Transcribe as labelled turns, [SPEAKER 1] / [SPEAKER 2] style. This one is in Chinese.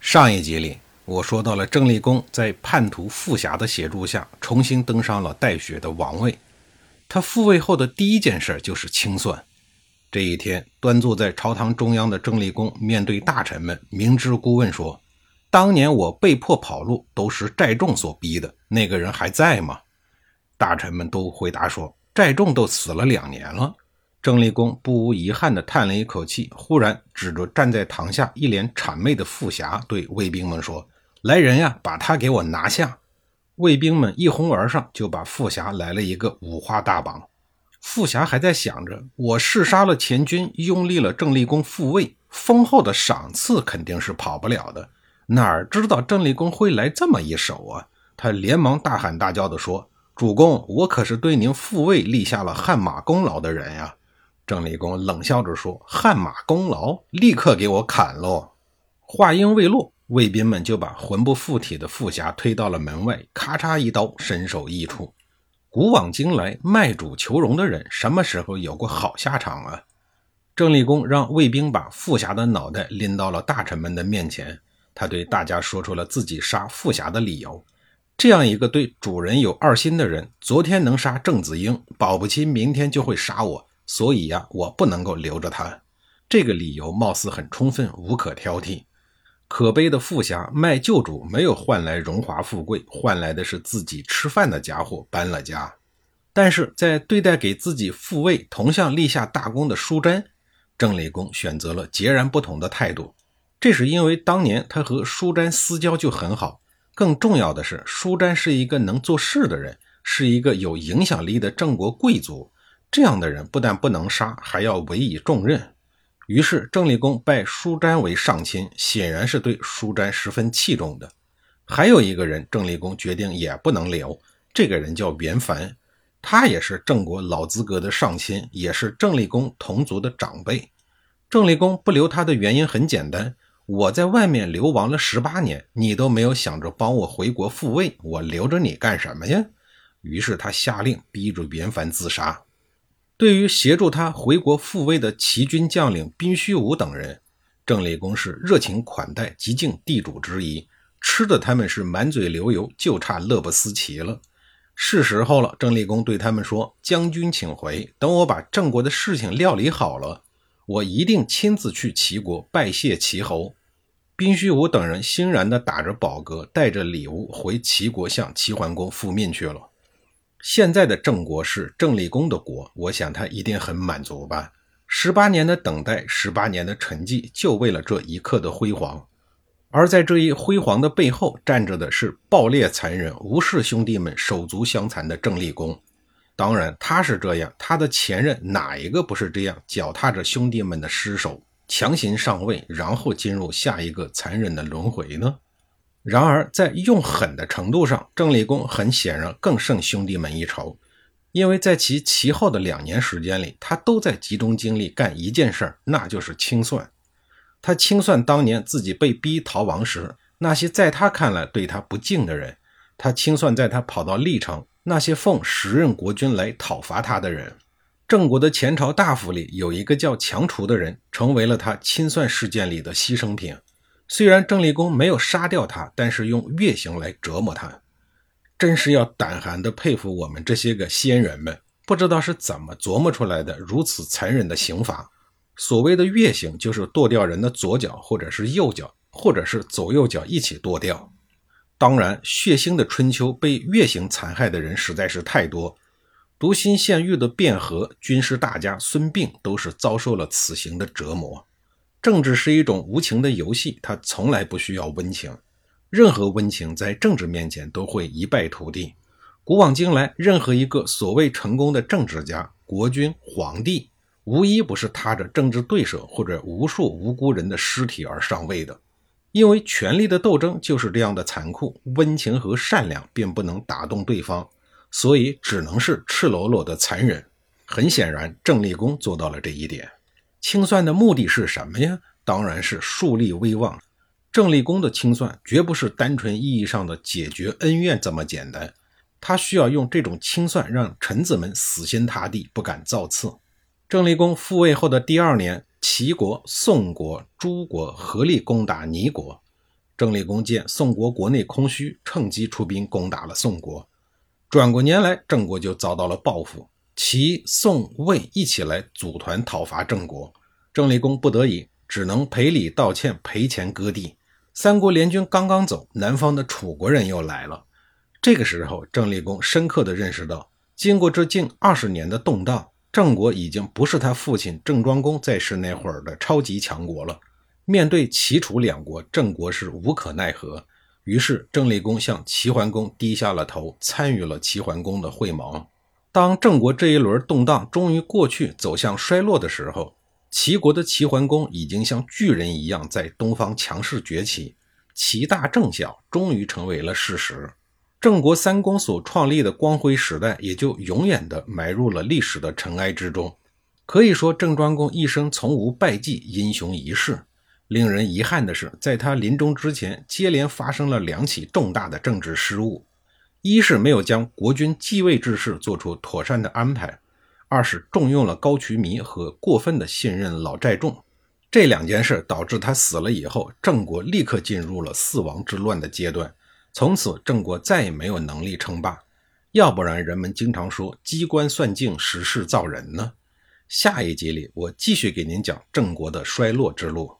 [SPEAKER 1] 上一集里，我说到了郑立功在叛徒傅霞的协助下，重新登上了带血的王位。他复位后的第一件事就是清算。这一天，端坐在朝堂中央的郑立功面对大臣们，明知故问说：“当年我被迫跑路，都是寨众所逼的，那个人还在吗？”大臣们都回答说：“寨众都死了两年了。”郑立功不无遗憾地叹了一口气，忽然指着站在堂下一脸谄媚的傅霞，对卫兵们说：“来人呀，把他给我拿下！”卫兵们一哄而上，就把傅霞来了一个五花大绑。傅霞还在想着：“我弑杀了前军，拥立了郑立功复位，丰厚的赏赐肯定是跑不了的。哪知道郑立功会来这么一手啊！”他连忙大喊大叫地说：“主公，我可是对您复位立下了汗马功劳的人呀！”郑立功冷笑着说：“汗马功劳，立刻给我砍喽！”话音未落，卫兵们就把魂不附体的傅霞推到了门外，咔嚓一刀，身首异处。古往今来，卖主求荣的人什么时候有过好下场啊？郑立功让卫兵把傅霞的脑袋拎到了大臣们的面前，他对大家说出了自己杀傅霞的理由：这样一个对主人有二心的人，昨天能杀郑子英，保不齐明天就会杀我。所以呀，我不能够留着他。这个理由貌似很充分，无可挑剔。可悲的富侠卖旧主，没有换来荣华富贵，换来的是自己吃饭的家伙搬了家。但是在对待给自己复位、同向立下大功的舒詹，郑立功选择了截然不同的态度。这是因为当年他和舒詹私交就很好，更重要的是，舒詹是一个能做事的人，是一个有影响力的郑国贵族。这样的人不但不能杀，还要委以重任。于是郑立功拜舒詹为上卿，显然是对舒詹十分器重的。还有一个人，郑立功决定也不能留。这个人叫袁凡，他也是郑国老资格的上卿，也是郑立功同族的长辈。郑立功不留他的原因很简单：我在外面流亡了十八年，你都没有想着帮我回国复位，我留着你干什么呀？于是他下令逼着袁凡自杀。对于协助他回国复位的齐军将领宾虚无等人，郑立功是热情款待，极尽地主之谊，吃的他们是满嘴流油，就差乐不思齐了。是时候了，郑立功对他们说：“将军请回，等我把郑国的事情料理好了，我一定亲自去齐国拜谢齐侯。”宾虚无等人欣然地打着饱嗝，带着礼物回齐国向齐桓公复命去了。现在的郑国是郑立功的国，我想他一定很满足吧。十八年的等待，十八年的沉寂，就为了这一刻的辉煌。而在这一辉煌的背后，站着的是暴烈残忍、无视兄弟们手足相残的郑立功。当然，他是这样，他的前任哪一个不是这样，脚踏着兄弟们的尸首，强行上位，然后进入下一个残忍的轮回呢？然而，在用狠的程度上，郑立功很显然更胜兄弟们一筹，因为在其其后的两年时间里，他都在集中精力干一件事儿，那就是清算。他清算当年自己被逼逃亡时那些在他看来对他不敬的人；他清算在他跑到历城那些奉时任国君来讨伐他的人。郑国的前朝大夫里有一个叫强除的人，成为了他清算事件里的牺牲品。虽然郑立功没有杀掉他，但是用月刑来折磨他，真是要胆寒的佩服我们这些个先人们，不知道是怎么琢磨出来的如此残忍的刑罚。所谓的月刑，就是剁掉人的左脚，或者是右脚，或者是左右脚一起剁掉。当然，血腥的春秋被月刑残害的人实在是太多。独心县狱的卞和军事大家孙膑都是遭受了此刑的折磨。政治是一种无情的游戏，它从来不需要温情。任何温情在政治面前都会一败涂地。古往今来，任何一个所谓成功的政治家、国君、皇帝，无一不是踏着政治对手或者无数无辜人的尸体而上位的。因为权力的斗争就是这样的残酷，温情和善良并不能打动对方，所以只能是赤裸裸的残忍。很显然，郑立功做到了这一点。清算的目的是什么呀？当然是树立威望。郑立功的清算绝不是单纯意义上的解决恩怨这么简单，他需要用这种清算让臣子们死心塌地，不敢造次。郑立功复位后的第二年。齐国、宋国、诸国合力攻打倪国。郑立功见宋国国内空虚，趁机出兵攻打了宋国。转过年来，郑国就遭到了报复，齐、宋、魏一起来组团讨伐郑国。郑立功不得已，只能赔礼道歉，赔钱割地。三国联军刚刚走，南方的楚国人又来了。这个时候，郑立功深刻地认识到，经过这近二十年的动荡。郑国已经不是他父亲郑庄公在世那会儿的超级强国了。面对齐楚两国，郑国是无可奈何。于是郑立功向齐桓公低下了头，参与了齐桓公的会盟。当郑国这一轮动荡终于过去，走向衰落的时候，齐国的齐桓公已经像巨人一样在东方强势崛起，齐大郑小终于成为了事实。郑国三公所创立的光辉时代，也就永远的埋入了历史的尘埃之中。可以说，郑庄公一生从无败绩，英雄一世。令人遗憾的是，在他临终之前，接连发生了两起重大的政治失误：一是没有将国君继位之事做出妥善的安排；二是重用了高渠弥和过分的信任老寨众。这两件事导致他死了以后，郑国立刻进入了四王之乱的阶段。从此，郑国再也没有能力称霸，要不然人们经常说“机关算尽，时势造人”呢。下一集里，我继续给您讲郑国的衰落之路。